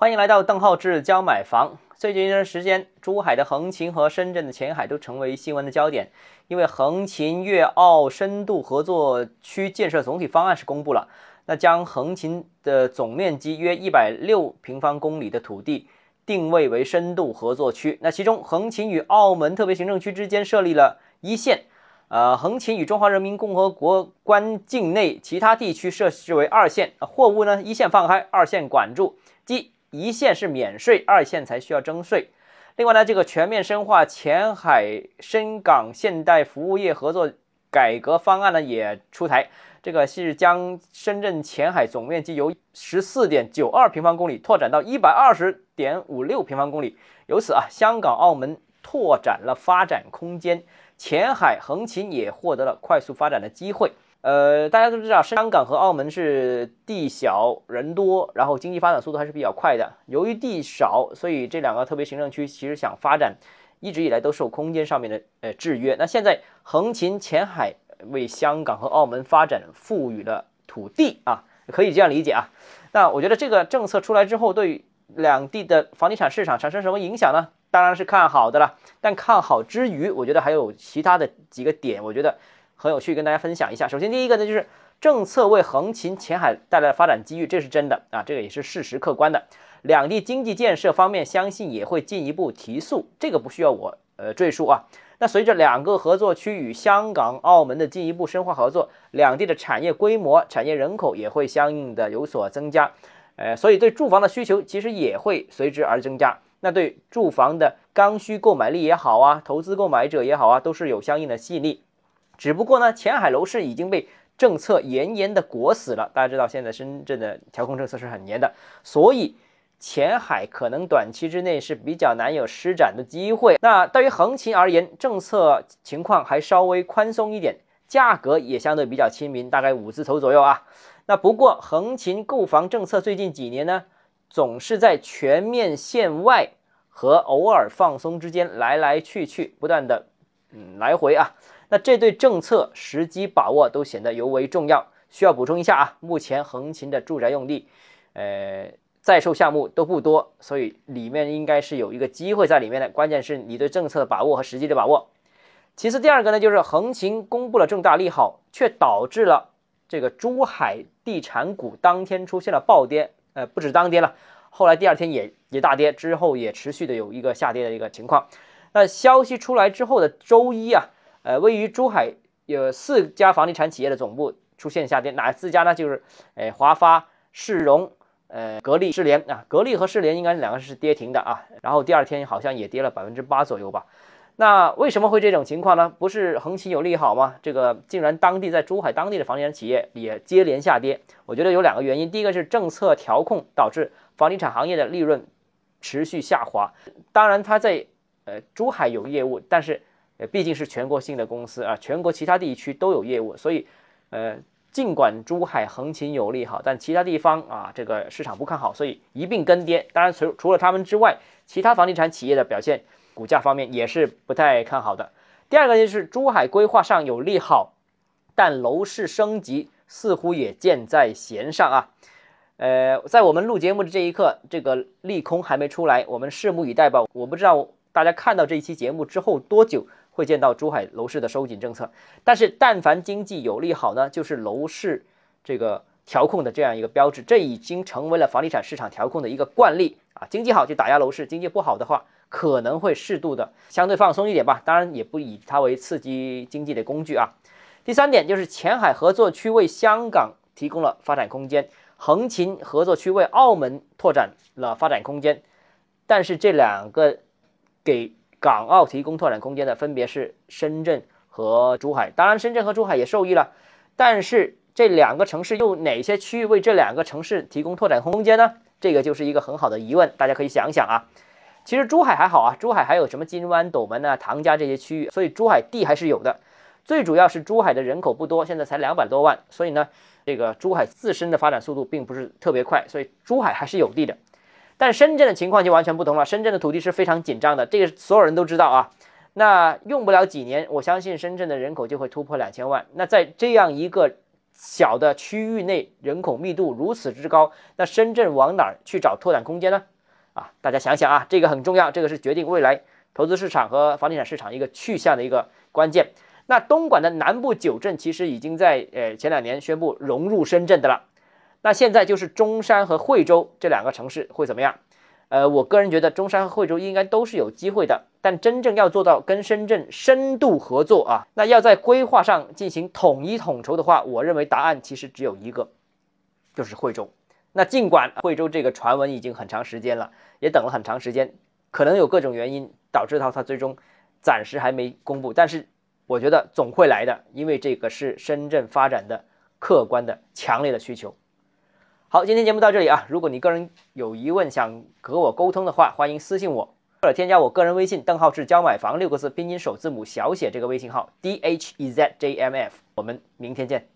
欢迎来到邓浩志教买房。最近一段时间，珠海的横琴和深圳的前海都成为新闻的焦点，因为横琴粤澳深度合作区建设总体方案是公布了，那将横琴的总面积约一百六平方公里的土地定位为深度合作区。那其中，横琴与澳门特别行政区之间设立了一线，呃，横琴与中华人民共和国关境内其他地区设置为二线。货物呢，一线放开，二线管住，即。一线是免税，二线才需要征税。另外呢，这个全面深化前海深港现代服务业合作改革方案呢也出台，这个是将深圳前海总面积由十四点九二平方公里拓展到一百二十点五六平方公里，由此啊，香港、澳门拓展了发展空间，前海横琴也获得了快速发展的机会。呃，大家都知道，香港和澳门是地小人多，然后经济发展速度还是比较快的。由于地少，所以这两个特别行政区其实想发展，一直以来都受空间上面的呃制约。那现在横琴前海为香港和澳门发展赋予了土地啊，可以这样理解啊。那我觉得这个政策出来之后，对两地的房地产市场产生什么影响呢？当然是看好的了。但看好之余，我觉得还有其他的几个点，我觉得。很有趣，跟大家分享一下。首先，第一个呢，就是政策为横琴前海带来发展机遇，这是真的啊，这个也是事实，客观的。两地经济建设方面，相信也会进一步提速，这个不需要我呃赘述啊。那随着两个合作区与香港、澳门的进一步深化合作，两地的产业规模、产业人口也会相应的有所增加，呃，所以对住房的需求其实也会随之而增加。那对住房的刚需购买力也好啊，投资购买者也好啊，都是有相应的吸引力。只不过呢，前海楼市已经被政策严严的裹死了。大家知道，现在深圳的调控政策是很严的，所以前海可能短期之内是比较难有施展的机会。那对于横琴而言，政策情况还稍微宽松一点，价格也相对比较亲民，大概五字头左右啊。那不过横琴购房政策最近几年呢，总是在全面限外和偶尔放松之间来来去去，不断的嗯来回啊。那这对政策时机把握都显得尤为重要。需要补充一下啊，目前横琴的住宅用地，呃，在售项目都不多，所以里面应该是有一个机会在里面的。关键是你对政策的把握和时机的把握。其次，第二个呢，就是横琴公布了重大利好，却导致了这个珠海地产股当天出现了暴跌。呃，不止当天了，后来第二天也也大跌，之后也持续的有一个下跌的一个情况。那消息出来之后的周一啊。呃，位于珠海有四家房地产企业的总部出现下跌，哪四家呢？就是，呃，华发、世荣、呃，格力、世联啊。格力和世联应该两个是跌停的啊。然后第二天好像也跌了百分之八左右吧。那为什么会这种情况呢？不是横琴有利好吗？这个竟然当地在珠海当地的房地产企业也接连下跌。我觉得有两个原因，第一个是政策调控导致房地产行业的利润持续下滑。当然，它在呃珠海有业务，但是。呃，毕竟是全国性的公司啊，全国其他地区都有业务，所以，呃，尽管珠海横琴有利好，但其他地方啊，这个市场不看好，所以一并跟跌。当然，除除了他们之外，其他房地产企业的表现，股价方面也是不太看好的。第二个就是珠海规划上有利好，但楼市升级似乎也箭在弦上啊。呃，在我们录节目的这一刻，这个利空还没出来，我们拭目以待吧。我不知道大家看到这一期节目之后多久。会见到珠海楼市的收紧政策，但是但凡经济有利好呢，就是楼市这个调控的这样一个标志，这已经成为了房地产市场调控的一个惯例啊。经济好就打压楼市，经济不好的话可能会适度的相对放松一点吧，当然也不以它为刺激经济的工具啊。第三点就是前海合作区为香港提供了发展空间，横琴合作区为澳门拓展了发展空间，但是这两个给。港澳提供拓展空间的分别是深圳和珠海，当然深圳和珠海也受益了，但是这两个城市又哪些区域为这两个城市提供拓展空间呢？这个就是一个很好的疑问，大家可以想想啊。其实珠海还好啊，珠海还有什么金湾、斗门啊、唐家这些区域，所以珠海地还是有的。最主要是珠海的人口不多，现在才两百多万，所以呢，这个珠海自身的发展速度并不是特别快，所以珠海还是有地的。但深圳的情况就完全不同了，深圳的土地是非常紧张的，这个所有人都知道啊。那用不了几年，我相信深圳的人口就会突破两千万。那在这样一个小的区域内人口密度如此之高，那深圳往哪儿去找拓展空间呢？啊，大家想想啊，这个很重要，这个是决定未来投资市场和房地产市场一个去向的一个关键。那东莞的南部九镇其实已经在呃前两年宣布融入深圳的了，那现在就是中山和惠州这两个城市会怎么样？呃，我个人觉得中山和惠州应该都是有机会的，但真正要做到跟深圳深度合作啊，那要在规划上进行统一统筹的话，我认为答案其实只有一个，就是惠州。那尽管惠州这个传闻已经很长时间了，也等了很长时间，可能有各种原因导致到它最终暂时还没公布，但是我觉得总会来的，因为这个是深圳发展的客观的强烈的需求。好，今天节目到这里啊！如果你个人有疑问想和我沟通的话，欢迎私信我或者添加我个人微信，邓浩志教买房六个字拼音首字母小写这个微信号 d h e z j m f。我们明天见。